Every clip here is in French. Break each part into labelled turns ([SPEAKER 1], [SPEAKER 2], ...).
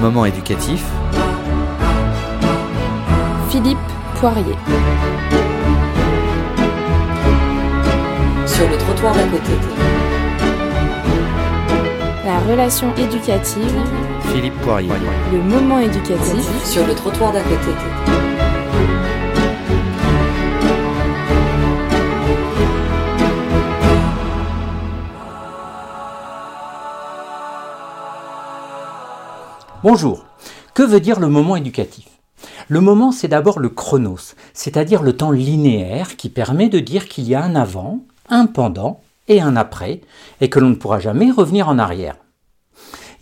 [SPEAKER 1] moment éducatif.
[SPEAKER 2] Philippe Poirier.
[SPEAKER 3] Sur le trottoir d'à côté.
[SPEAKER 2] La relation éducative.
[SPEAKER 1] Philippe Poirier.
[SPEAKER 2] Le moment éducatif.
[SPEAKER 3] Sur le trottoir d'à côté.
[SPEAKER 4] Bonjour. Que veut dire le moment éducatif? Le moment, c'est d'abord le chronos, c'est-à-dire le temps linéaire qui permet de dire qu'il y a un avant, un pendant et un après, et que l'on ne pourra jamais revenir en arrière.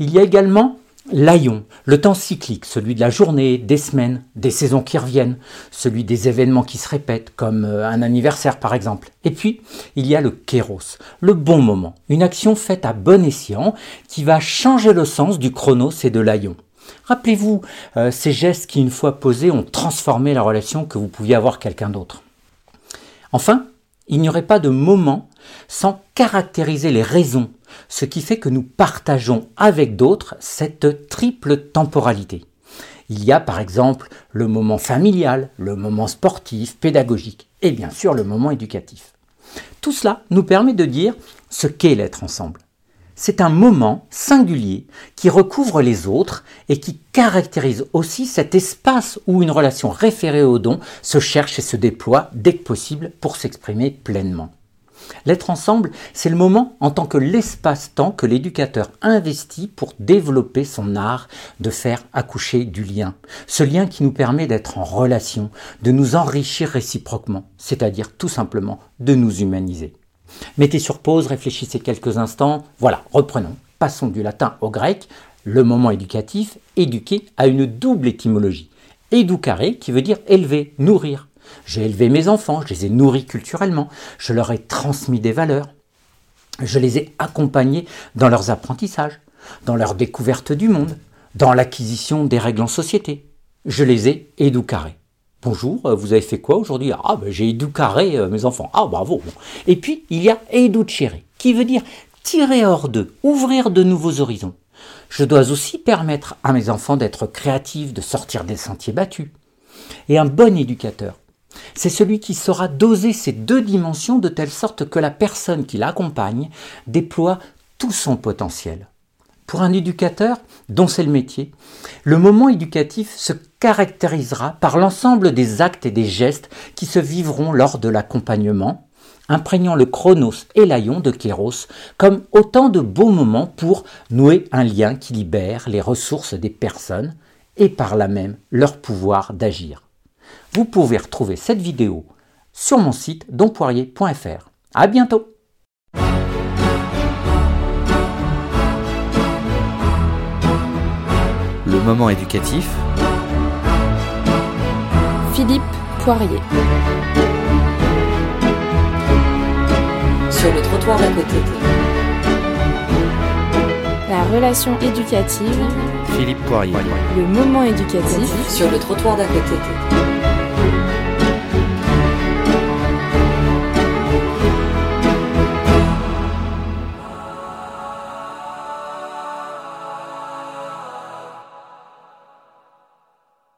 [SPEAKER 4] Il y a également l'aion, le temps cyclique, celui de la journée, des semaines, des saisons qui reviennent, celui des événements qui se répètent, comme euh, un anniversaire par exemple. Et puis, il y a le kéros, le bon moment, une action faite à bon escient qui va changer le sens du chronos et de l'aion. Rappelez-vous euh, ces gestes qui, une fois posés, ont transformé la relation que vous pouviez avoir quelqu'un d'autre. Enfin, il n'y aurait pas de moment sans caractériser les raisons, ce qui fait que nous partageons avec d'autres cette triple temporalité. Il y a par exemple le moment familial, le moment sportif, pédagogique et bien sûr le moment éducatif. Tout cela nous permet de dire ce qu'est l'être ensemble. C'est un moment singulier qui recouvre les autres et qui caractérise aussi cet espace où une relation référée au don se cherche et se déploie dès que possible pour s'exprimer pleinement. L'être ensemble, c'est le moment en tant que l'espace-temps que l'éducateur investit pour développer son art de faire accoucher du lien. Ce lien qui nous permet d'être en relation, de nous enrichir réciproquement, c'est-à-dire tout simplement de nous humaniser. Mettez sur pause, réfléchissez quelques instants. Voilà, reprenons. Passons du latin au grec. Le moment éducatif, éduquer, a une double étymologie. Éducare, qui veut dire élever, nourrir. J'ai élevé mes enfants, je les ai nourris culturellement, je leur ai transmis des valeurs, je les ai accompagnés dans leurs apprentissages, dans leur découverte du monde, dans l'acquisition des règles en société. Je les ai éducarés. Bonjour, euh, vous avez fait quoi aujourd'hui? Ah, ben, j'ai éducaré euh, mes enfants. Ah, bravo. Et puis, il y a educere, qui veut dire tirer hors d'eux, ouvrir de nouveaux horizons. Je dois aussi permettre à mes enfants d'être créatifs, de sortir des sentiers battus. Et un bon éducateur, c'est celui qui saura doser ces deux dimensions de telle sorte que la personne qui l'accompagne déploie tout son potentiel. Pour un éducateur, dont c'est le métier, le moment éducatif se caractérisera par l'ensemble des actes et des gestes qui se vivront lors de l'accompagnement, imprégnant le chronos et l'aïon de Kéros comme autant de beaux moments pour nouer un lien qui libère les ressources des personnes et par là même leur pouvoir d'agir. Vous pouvez retrouver cette vidéo sur mon site donpoirier.fr. À bientôt!
[SPEAKER 1] Le moment éducatif.
[SPEAKER 2] Philippe Poirier.
[SPEAKER 3] Sur le trottoir d'à côté.
[SPEAKER 2] La relation éducative.
[SPEAKER 1] Philippe Poirier.
[SPEAKER 2] Le moment éducatif.
[SPEAKER 3] Sur le trottoir d'à côté.